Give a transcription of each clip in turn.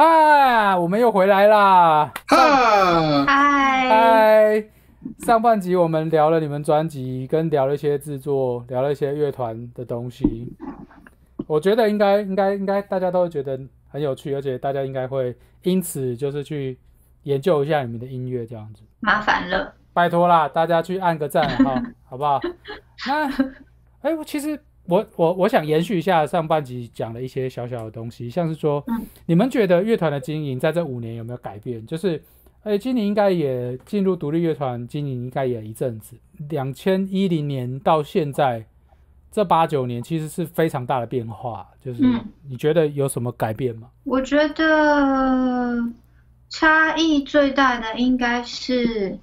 嗨，我们又回来啦！哈，嗨，嗨，上半集我们聊了你们专辑，跟聊了一些制作，聊了一些乐团的东西。我觉得应该应该应该大家都会觉得很有趣，而且大家应该会因此就是去研究一下你们的音乐这样子。麻烦了。拜托啦，大家去按个赞哈，好不好？那，哎，我其实我我我想延续一下上半集讲的一些小小的东西，像是说，嗯你们觉得乐团的经营在这五年有没有改变？就是，哎，今年应该也进入独立乐团经营应该也一阵子，两千一零年到现在这八九年其实是非常大的变化。就是嗯你觉得有什么改变吗？我觉得差异最大的应该是，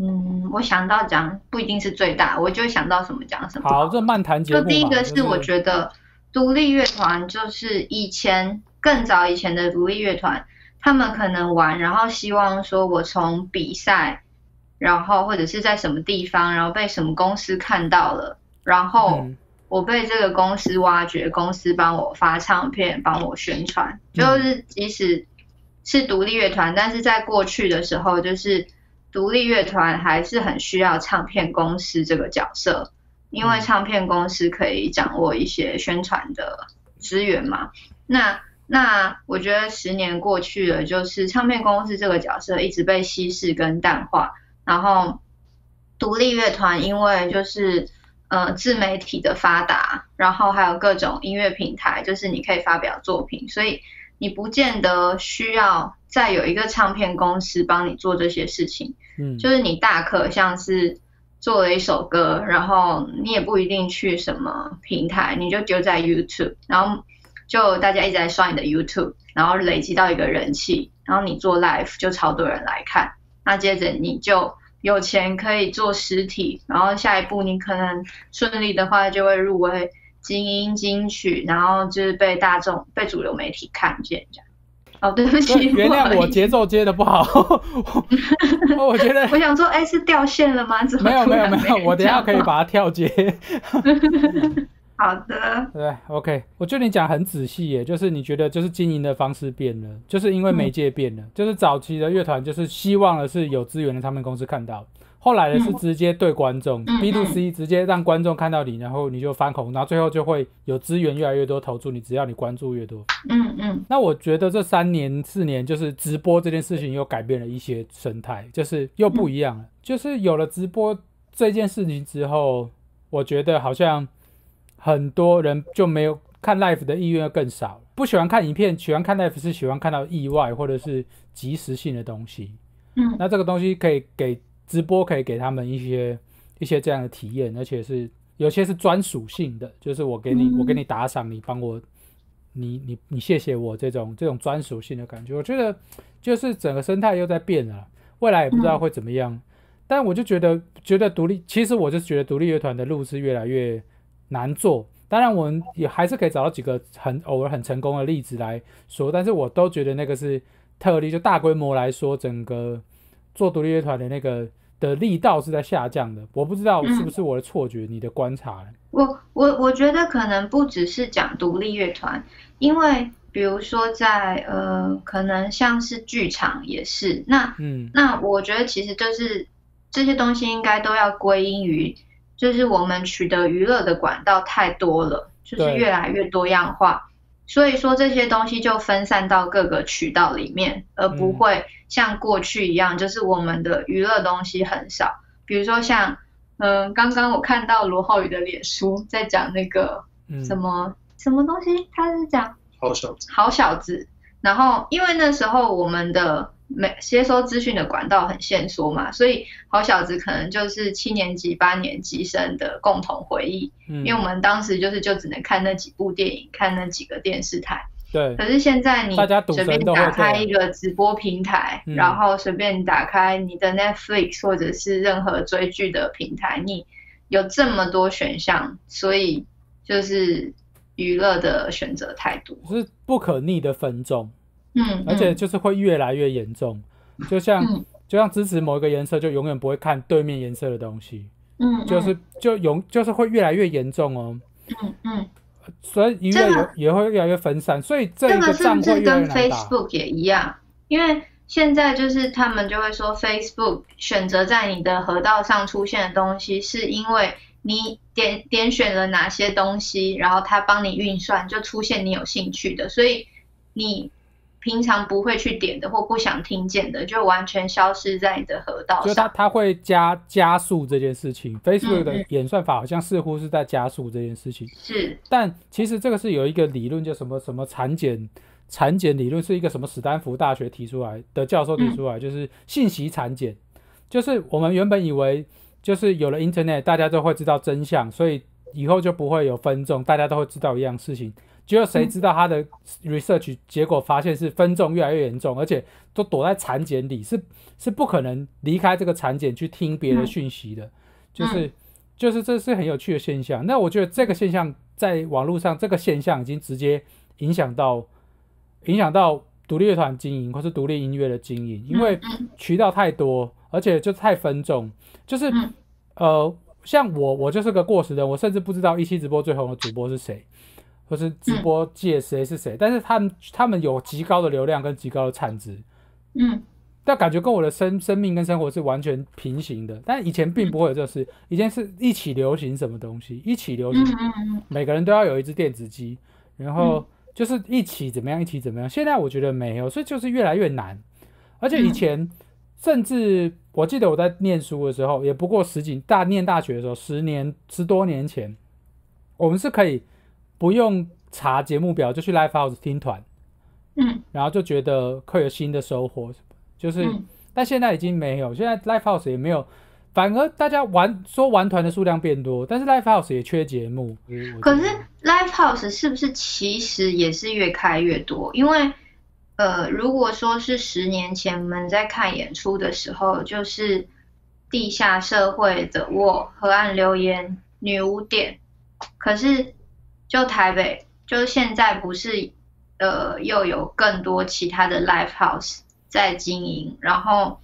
嗯，我想到讲不一定是最大，我就想到什么讲什么。好，这漫谈节目就，第一个是我觉得独立乐团就是以前更早以前的独立乐团，他们可能玩，然后希望说我从比赛，然后或者是在什么地方，然后被什么公司看到了，然后嗯。我被这个公司挖掘，公司帮我发唱片，帮我宣传，嗯就是即使是独立乐团，但是在过去的时候，就是独立乐团还是很需要唱片公司这个角色，因为嗯唱片公司可以掌握一些宣传的资源嘛。那那我觉得十年过去了，就是唱片公司这个角色一直被稀释跟淡化，然后独立乐团因为就是呃自媒体的发达，然后还有各种音乐平台，就是你可以发表作品，所以你不见得需要再有一个唱片公司帮你做这些事情，嗯，就是你大可像是做了一首歌，然后你也不一定去什么平台，你就丢在 YouTube，然后就大家一直在刷你的 YouTube，然后累积到一个人气，然后你做 Live 就超多人来看，那接着你就有钱可以做实体，然后下一步你可能顺利的话就会入围金音金曲，然后就是被大众被主流媒体看见这样。哦，对不起，原谅我节奏接的不好，我我觉得我想说，哎，是掉线了吗？怎么没有没有没有，我等下可以把它跳接。好的，对，OK，我觉得你讲很仔细耶，就是你觉得就是经营的方式变了，就是因为媒介变了，就是早期的乐团就是希望的是有资源的唱片公司看到，后来的是嗯直接对观众、嗯 b to C 直接让观众看到你，然后你就翻红，然后最后就会有资源越来越多投注你，只要你关注越多。嗯嗯那我觉得这三年四年，就是直播这件事情又改变了一些生态，就是又不一样了。就是有了直播这件事情之后，我觉得好像很多人就没有看 live 的意愿更少了。不喜欢看影片，喜欢看 live 是喜欢看到意外或者是即时性的东西。嗯那这个东西可以给直播，可以给他们一些一些这样的体验，而且是有些是专属性的，就是我给你、嗯我给你打赏，你帮我，你你你谢谢我这种这种专属性的感觉，我觉得就是整个生态又在变了，未来也不知道会怎么样。但我就觉得觉得独立，其实我就觉得独立乐团的路是越来越难做。当然，我们也还是可以找到几个很偶尔很成功的例子来说，但是我都觉得那个是特例，就大规模来说，整个做独立乐团的那个的力道是在下降的。我不知道是不是我的错觉，你的观察？我我我觉得可能不只是讲独立乐团，因为比如说在呃，可能像是剧场也是，那嗯那我觉得其实就是这些东西应该都要归因于，就是我们取得娱乐的管道太多了，就是越来越多样化，所以说这些东西就分散到各个渠道里面，而不嗯会像过去一样，就是我们的娱乐东西很少，比如说像。嗯，刚刚我看到罗浩宇的脸书在讲那个嗯，什么、什么东西，他是讲好小子，好小子。然后因为那时候我们的每接收资讯的管道很限缩嘛，所以好小子可能就是七年级、八年级生的共同回忆。嗯，因为我们当时就是就只能看那几部电影，看那几个电视台。对可是现在你随便打开一个直播平台，嗯然后随便打开你的 Netflix 或者是任何追剧的平台，你有这么多选项，所以就是娱乐的选择太多。是不可逆的分众，嗯，而且嗯就是会越来越严重。就像嗯就像支持某一个颜色，就永远不会看对面颜色的东西，嗯，就是就永就是会越来越严重哦。嗯嗯所以音乐这个也也会越来越分散，所以这个个是不是跟。Facebook 也一样？因为现在就是他们就会说，Facebook 选择在你的河道上出现的东西，是因为你点点选了哪些东西，然后它帮你运算，就出现你有兴趣的，所以你平常不会去点的或不想听见的，就完全消失在你的河道就是它。它会加加速这件事情，Facebook 的嗯。演算法好像似乎是在加速这件事情，是，但其实这个是有一个理论叫什么什么产检产检理论，是一个什么史丹福大学提出来的教授提出来，就是信息产检，就是我们原本以为就是有了 Internet，大家都会知道真相，所以以后就不会有分众，大家都会知道一样事情。结果谁知道他的 research 结果发现是分众越来越严重，而且都躲在产检里，是是不可能离开这个产检去听别的讯息的，就是就是这是很有趣的现象。那我觉得这个现象在网络上，这个现象已经直接影响到影响到独立乐团经营或是独立音乐的经营，因为嗯。渠道太多，而且就太分众，就是、嗯。呃，像我我就是个过时人，我甚至不知道一期直播最红的主播是谁，或是直播界谁是谁，但是他们他们有极高的流量跟极高的产值，嗯。但感觉跟我的生生命跟生活是完全平行的。但以前并不会有这事，以前是一起流行什么东西，一起流行每个人都要有一只电子机，然后就是一起怎么样，一起怎么样。现在我觉得没有，所以就是越来越难。而且以前，甚至我记得我在念书的时候，也不过十几大念大学的时候，十年十多年前，我们是可以不用查节目表就去 live house 听团，嗯然后就觉得会有新的收获，就是。嗯但现在已经没有，现在 live house 也没有，反而大家玩说玩团的数量变多，但是 live house 也缺节目。可是 Live House 是不是其实也是越开越多？因为呃，如果说是十年前我们在看演出的时候，就是地下社会的我、河岸留言、女巫店，可是就台北，就是现在不是呃又有更多其他的 Live House 在经营，然后。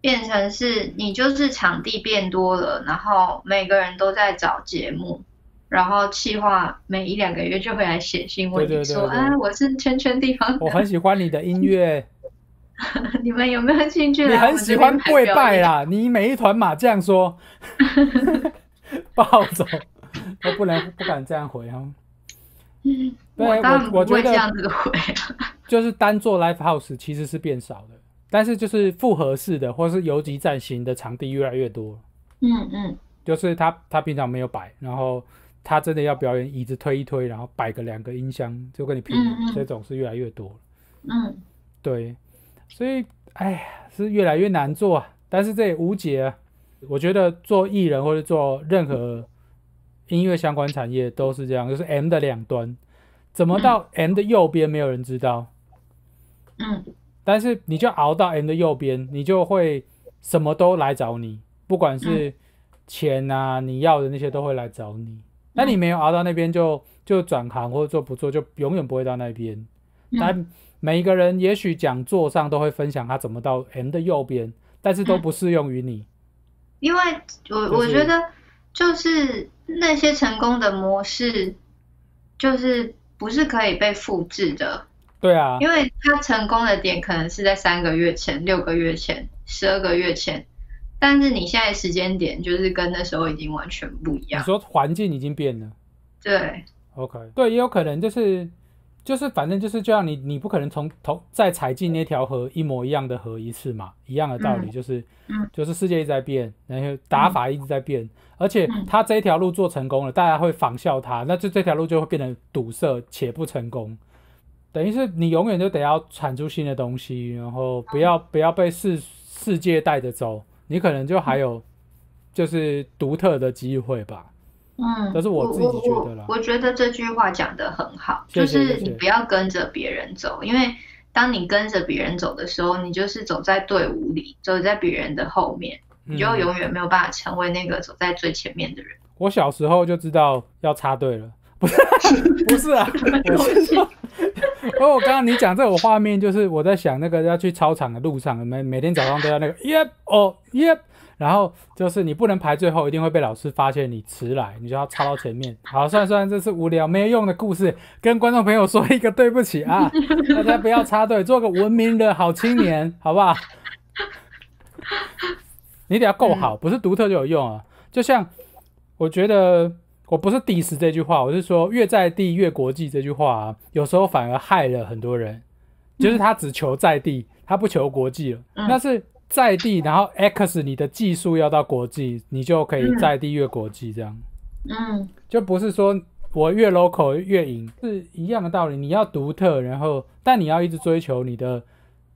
变成是你就是场地变多了，然后每个人都在找节目，然后企划每一两个月就会来写信问你说，啊，我是圈圈地方我很喜欢你的音乐，你们有没有兴趣你很喜欢跪？拜啦，你每一团马这样说 暴走，我不能不敢这样回哈。嗯，对我我我觉得这样子回啊。就是单做 live house 其实是变少的，但是就是复合式的或是游击战型的场地越来越多。嗯嗯就是他他平常没有摆，然后他真的要表演，椅子推一推，然后摆个两个音箱就跟你拼嗯嗯这种是越来越多了。嗯，对，所以哎呀，是越来越难做啊，但是这也无解啊。我觉得做艺人或者做任何音乐相关产业都是这样，就是 M 的两端，怎么到 M 的右边没有人知道，嗯。但是你就熬到 M 的右边，你就会什么都来找你，不管是钱啊，你要的那些都会来找你。那你没有熬到那边就，就转行或者做不做，就永远不会到那边。嗯。但每一个人也许讲座上都会分享他怎么到 M 的右边，但是都不适用于你。因为我我觉得就是那些成功的模式，就是不是可以被复制的。对啊，因为他成功的点可能是在三个月前、六个月前、十二个月前，但是你现在时间点就是跟那时候已经完全不一样你。说环境已经变了对，，OK，对，也有可能就是就是反正就是这样，你你不可能从头再踩进那条河一模一样的河一次嘛，一样的道理，嗯就是嗯就是世界一直在变，然后打法一直在变，而且嗯他这一条路做成功了，大家会仿效他，那就这条路就会变得堵塞且不成功。等于是你永远就得要产出新的东西，然后不要不要被世世界带着走，你可能就还有就是独特的机会吧。嗯，这是我自己觉得啦。我我觉得这句话讲得很好，就是你不要跟着别人走，因为当你跟着别人走的时候，你就是走在队伍里，走在别人的后面，你就嗯。永远没有办法成为那个走在最前面的人。我小时候就知道要插队了，不是 不是啊，我是说，因为我刚刚你讲这个画面，就是我在想那个要去操场的路上，每每天早上都要那个 yep 哦 yep，然后就是你不能排最后，一定会被老师发现你迟来，你就要插到前面。好，算算这是无聊没有用的故事，跟观众朋友说一个对不起啊，大家不要插队，做个文明的好青年，好不好？你得要够好，不是独特就有用啊。就像我觉得我不是 diss 这句话，我是说越在地越国际这句话啊，有时候反而害了很多人，就是他只求在地，他不求国际了。那是在地，然后 X 你的技术要到国际，你就可以在地越国际这样。嗯，就不是说我越 local 越赢，是一样的道理。你要独特，然后但你要一直追求你的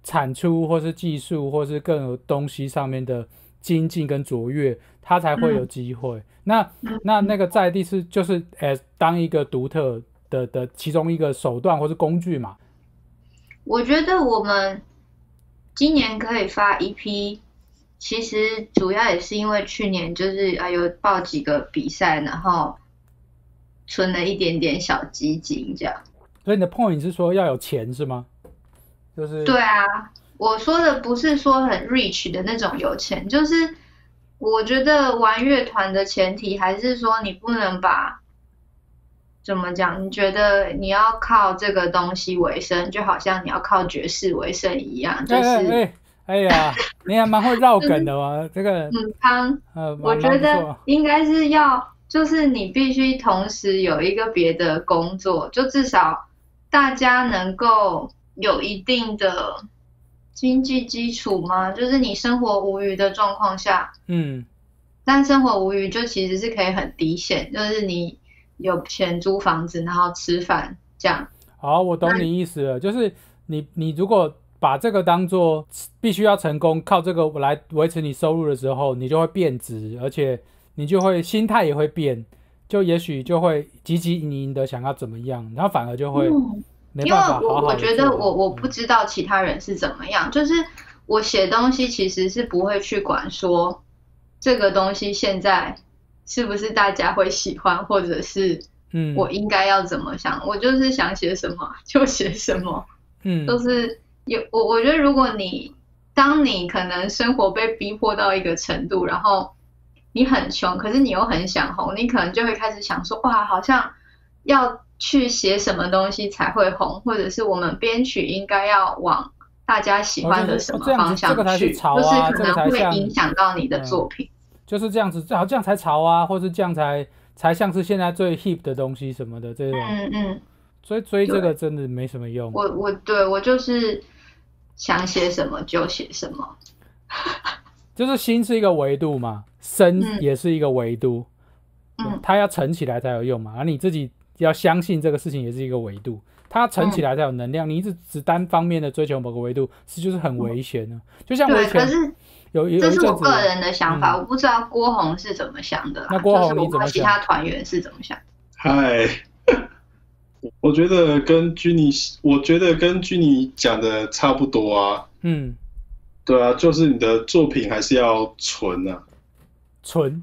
产出或是技术或是更有东西上面的精进跟卓越，它才会有机会。那那那个在地是就是呃当一个独特的的其中一个手段或是工具嘛。我觉得我们今年可以发一批，其实主要也是因为去年就是啊有报几个比赛，然后存了一点点小基金这样。所以你的 point 是说要有钱是吗？就是对啊，我说的不是说很 rich 的那种有钱，就是我觉得玩乐团的前提还是说你不能把怎么讲？你觉得你要靠这个东西为生，就好像你要靠爵士为生一样，就是哎哎呀，你还蛮会绕梗的嘛，这个嗯，康，呃，我觉得应该是要，就是你必须同时有一个别的工作，就至少大家能够有一定的经济基础嘛？就是你生活无余的状况下，嗯但生活无余就其实是可以很低线，就是你有钱租房子，然后吃饭这样。好，我懂你意思了，就是你你如果把这个当做必须要成功，靠这个来维持你收入的时候，你就会变质，而且你就会心态也会变，就也许就会汲汲营营的想要怎么样，然后反而就会因为办法好好地我我觉得我我不知道其他人是怎么样，就是我写东西其实是不会去管说这个东西现在是不是大家会喜欢，或者是嗯。我应该要怎么想，我就是想写什么就写什么，嗯。就是有我我觉得如果你当你可能生活被逼迫到一个程度，然后你很穷，可是你又很想红，你可能就会开始想说，哇，好像要去写什么东西才会红，或者是我们编曲应该要往大家喜欢的什么方向去，潮就是啊可能会影响到你的嗯。作品。就是这样子，好这样才潮啊，或是这样才才像是现在最 hip 的东西什么的这种，嗯嗯，所以追这个真的没什么用。我我对我就是想写什么就写什么。就是心是一个维度嘛，身嗯也是一个维度，嗯。它要沉起来才有用嘛，而你自己要相信这个事情也是一个维度，它沉起来才有能量。你一直只单方面的追求某个维度，是就是很危险的。就像我对，以前可是有有一这是，我个人的想法，嗯我不知道郭宏是怎么想的啦。那郭宏你怎么其他团员是怎么想的。嗨，我觉得跟居尼，我觉得跟居尼讲的差不多啊。嗯，对啊，就是你的作品还是要纯啊，纯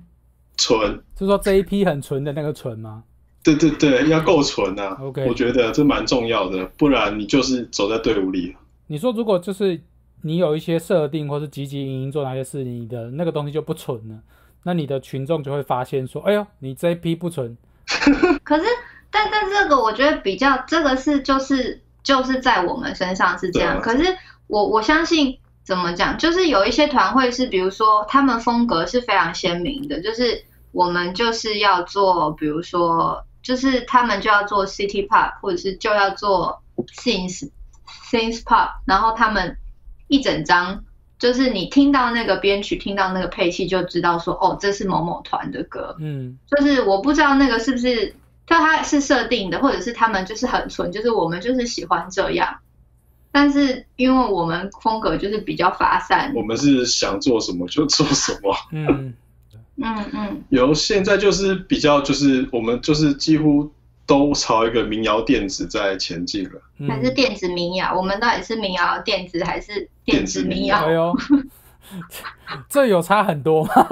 纯。是说这一批很纯的那个纯吗？对对对，要够纯啊。OK 我觉得这蛮重要的，不然你就是走在队伍里了。你说如果就是你有一些设定或是积极营营做哪些事，你的那个东西就不纯了，那你的群众就会发现说，哎呦，你这一批不纯，可是，但但这个我觉得比较，这个是就是就是在我们身上是这样。啊可是我我相信怎么讲，就是有一些团会是，比如说他们风格是非常鲜明的，就是我们就是要做，比如说就是他们就要做 city pop，或者是就要做 synth synth pop，然后他们一整张。就是你听到那个编曲，听到那个配器，就知道说，哦，这是某某团的歌。嗯就是我不知道那个是不是，就它是设定的，或者是他们就是很纯，就是我们就是喜欢这样。但是因为我们风格就是比较发散，我们是想做什么就做什么。嗯，嗯嗯有现在就是比较就是我们就是几乎都朝一个民谣电子在前进了。嗯还是电子民谣，我们到底是民谣电子还是电子民谣哎？呦，这有差很多吗？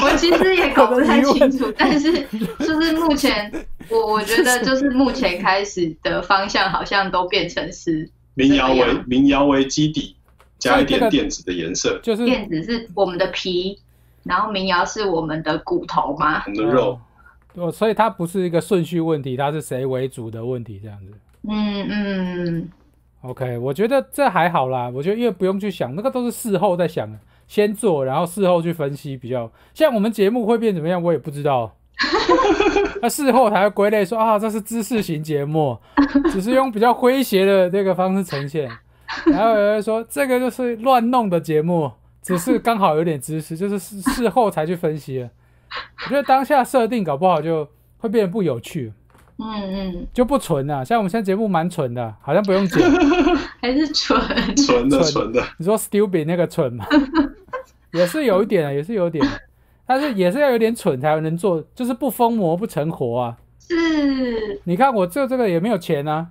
我其实也搞不太清楚，但是 就是目前我我觉得就是目前开始的方向好像都变成是民谣为民谣为基底，加一点电子的颜色，就是电子是我们的皮，然后民谣是我们的骨头嘛。我们的肉。哦，所以它不是一个顺序问题，它是谁为主的问题，这样子。嗯嗯，OK，我觉得这还好啦，我觉得因为不用去想，那个都是事后再想，先做，然后事后去分析比较。像我们节目会变怎么样，我也不知道。那事后才会归类说啊，这是知识型节目，只是用比较诙谐的这个方式呈现。然后有人说这个就是乱弄的节目，只是刚好有点知识，就是事事后才去分析了。我觉得当下设定搞不好就会变得不有趣，嗯嗯，就不纯了。像我们现在节目蛮纯的，好像不用剪。还是纯。纯的 纯纯的，你说 stupid 那个蠢嘛，也是有一点啊，也是有点，但是也是要有点蠢才能做，就是不疯魔不成活啊。是，你看我做这个也没有钱啊，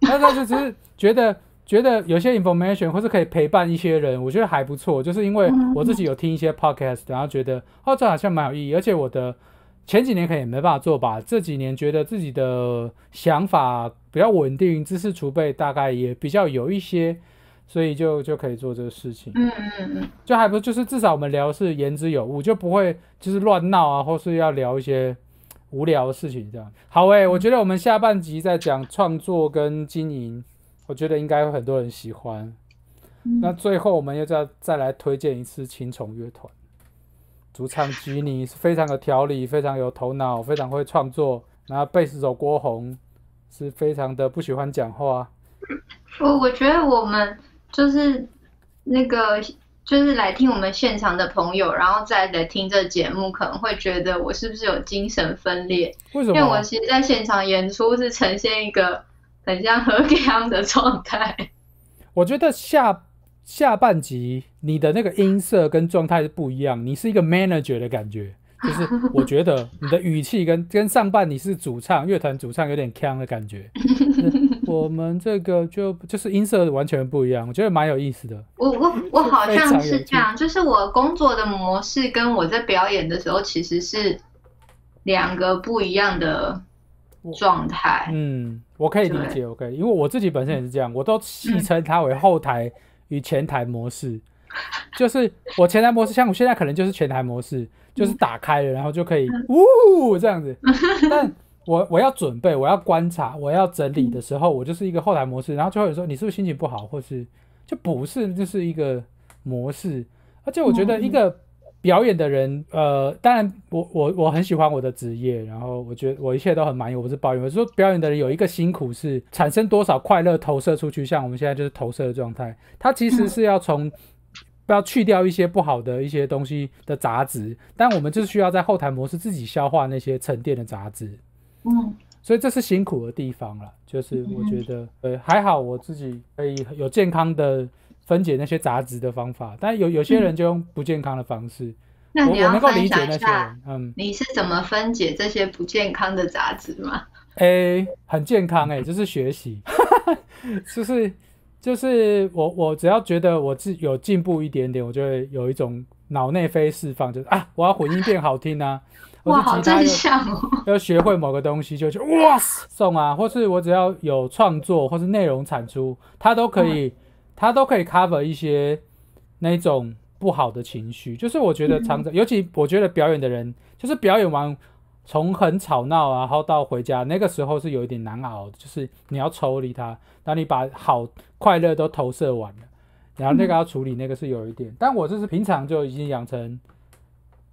但但是只是觉得觉得有些 information 或是可以陪伴一些人，我觉得还不错。就是因为我自己有听一些 podcast，然后觉得哦这好像蛮有意义，而且我的前几年可能也没办法做吧，这几年觉得自己的想法比较稳定，知识储备大概也比较有一些，所以就就可以做这个事情。嗯嗯嗯，就还不就是至少我们聊是言之有物，就不会就是乱闹啊，或是要聊一些无聊的事情这样。好诶、我觉得我们下半集在讲创作跟经营，我觉得应该会很多人喜欢。那最后我们又再再来推荐一次青虫乐团，主唱吉尼是非常有条理，非常有头脑，非常会创作。然后贝斯手郭宏是非常的不喜欢讲话，我我觉得我们就是那个就是来听我们现场的朋友，然后再来听这节目，可能会觉得我是不是有精神分裂？为什么？因为我其实在现场演出是呈现一个很像何样的状态。我觉得下下半集你的那个音色跟状态是不一样，你是一个 manager 的感觉，就是我觉得你的语气跟 跟上半你是主唱乐团主唱有点腔的感觉。我们这个就就是音色完全不一样，我觉得蛮有意思的。我我我好像是这样，就是我工作的模式跟我在表演的时候其实是两个不一样的状态。嗯，我可以理解，我可以，因为我自己本身也是这样，我都戏称它为后台与前台模式。就是我前台模式，像我现在可能就是前台模式，就是打开了，然后就可以呜这样子。但我我要准备，我要观察，我要整理的时候，我就是一个后台模式。然后就会有时候你是不是心情不好，或是就不是，就是一个模式。而且我觉得一个表演的人，呃，当然我我我很喜欢我的职业，然后我觉得我一切都很满意，我不是抱怨。我是说表演的人有一个辛苦是产生多少快乐投射出去，像我们现在就是投射的状态，它其实是要从。要去掉一些不好的一些东西的杂质，但我们就是需要在后台模式自己消化那些沉淀的杂质，嗯所以这是辛苦的地方了。就是我觉得，呃，还好我自己可以有健康的分解那些杂质的方法，但有有些人就用不健康的方式。我那你要我能够理分享解那些一下人，嗯，你是怎么分解这些不健康的杂质吗？诶、很健康诶、就是学习，就是就是我我只要觉得我自有进步一点点，我就会有一种脑内啡释放，就是啊，我要混音变好听啊，或哇，好正向哦！要学会某个东西，就去哇塞送啊，或是我只要有创作或是内容产出，它都可以，它都可以 cover 一些那种不好的情绪。就是我觉得常常，尤其我觉得表演的人，就是表演完从很吵闹啊，然后到回家那个时候是有一点难熬的，就是你要抽离它，当你把好快乐都投射完了，然后那个要处理那个是有一点，但我就是平常就已经养成。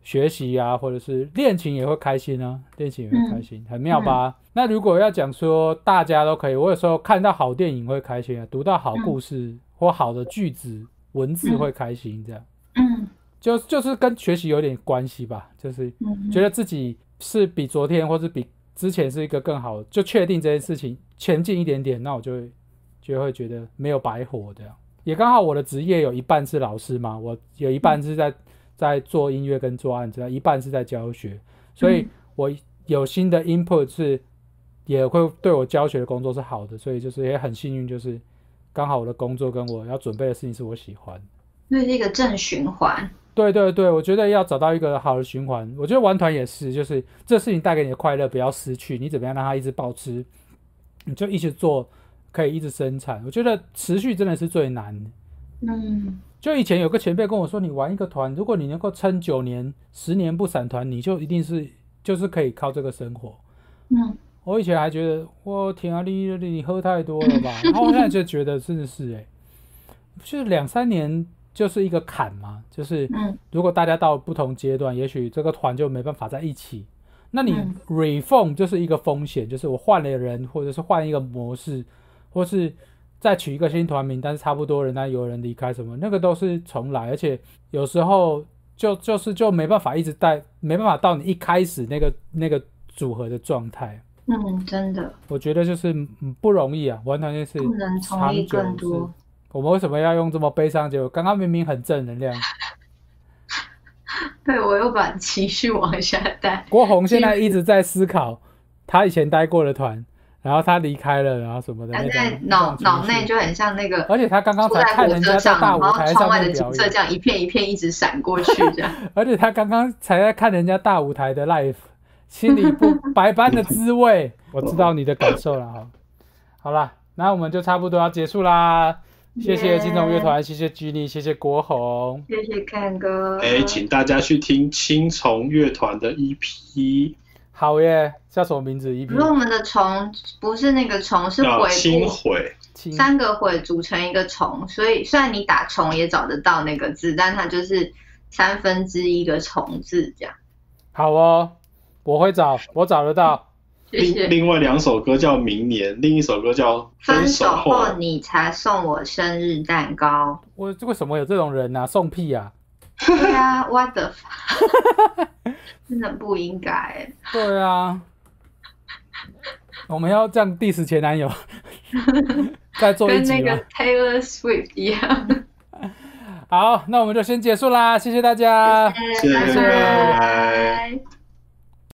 学习啊，或者是练琴也会开心啊，练琴也会开心，很妙吧？那如果要讲说大家都可以，我有时候看到好电影会开心啊，读到好故事、或好的句子、文字会开心，这样。嗯。就就是跟学习有点关系吧，就是嗯。觉得自己是比昨天或是比之前是一个更好，就确定这件事情前进一点点，那我就会就会觉得没有白活这样。也刚好我的职业有一半是老师嘛，我有一半是在在做音乐跟做案子，一半是在教学，所以我有新的 input 是也会对我教学的工作是好的，所以就是也很幸运，就是刚好我的工作跟我要准备的事情是我喜欢。那是一个正循环。对对对，我觉得要找到一个好的循环。我觉得玩团也是，就是这事情带给你的快乐不要失去，你怎么样让它一直保持，你就一直做，可以一直生产。我觉得持续真的是最难的。嗯就以前有个前辈跟我说，你玩一个团，如果你能够撑九年、十年不散团，你就一定是就是可以靠这个生活。嗯我以前还觉得，我天啊，你你你喝太多了吧？然后我现在就觉得真的是哎、就是两三年就是一个坎嘛，就是嗯如果大家到不同阶段，也许这个团就没办法在一起。那你嗯 reform 就是一个风险，就是我换了人，或者是换一个模式，或是再取一个新团名，但是差不多人，那有人离开什么，那个都是重来，而且有时候就就是就没办法一直带，没办法到你一开始那个那个组合的状态。嗯，真的我觉得就是嗯不容易啊，完全就是不能从长意久是更多。我们为什么要用这么悲伤？结果刚刚明明很正能量。对我又把情绪往下带。郭宏现在一直在思考他以前待过的团，然后他离开了，然后什么的那种他在脑脑内就很像那个而且他刚刚坐才看在火车上，人家在大然后舞台上的景色这样一片一片一直闪过去，这样。而且他刚刚才在看人家大舞台的 live，心里不百般的滋味。我知道你的感受了哈。好啦，那我们就差不多要结束啦。谢谢金钟乐团，谢谢 Jenny，谢谢国宏。谢谢看哥。哎，请大家去听青虫乐团的 E EP，好耶，叫什么名字？一可是我们的虫不是那个虫，是毁。青三个悔组成一个虫，所以虽然你打虫也找得到那个字，但它就是三分之一个虫字这样。好哦，我会找，我找得到。另谢谢。另外两首歌叫《明年》，另一首歌叫《分手手后你才送我生日蛋糕。我为什么有这种人啊？送屁啊！对啊，what the fuck，真的不应该欸。对啊，我们要这样 diss 前男友，再做一集跟那个？Taylor Swift 一样。好，那我们就先结束啦，谢谢大家。谢谢拜拜。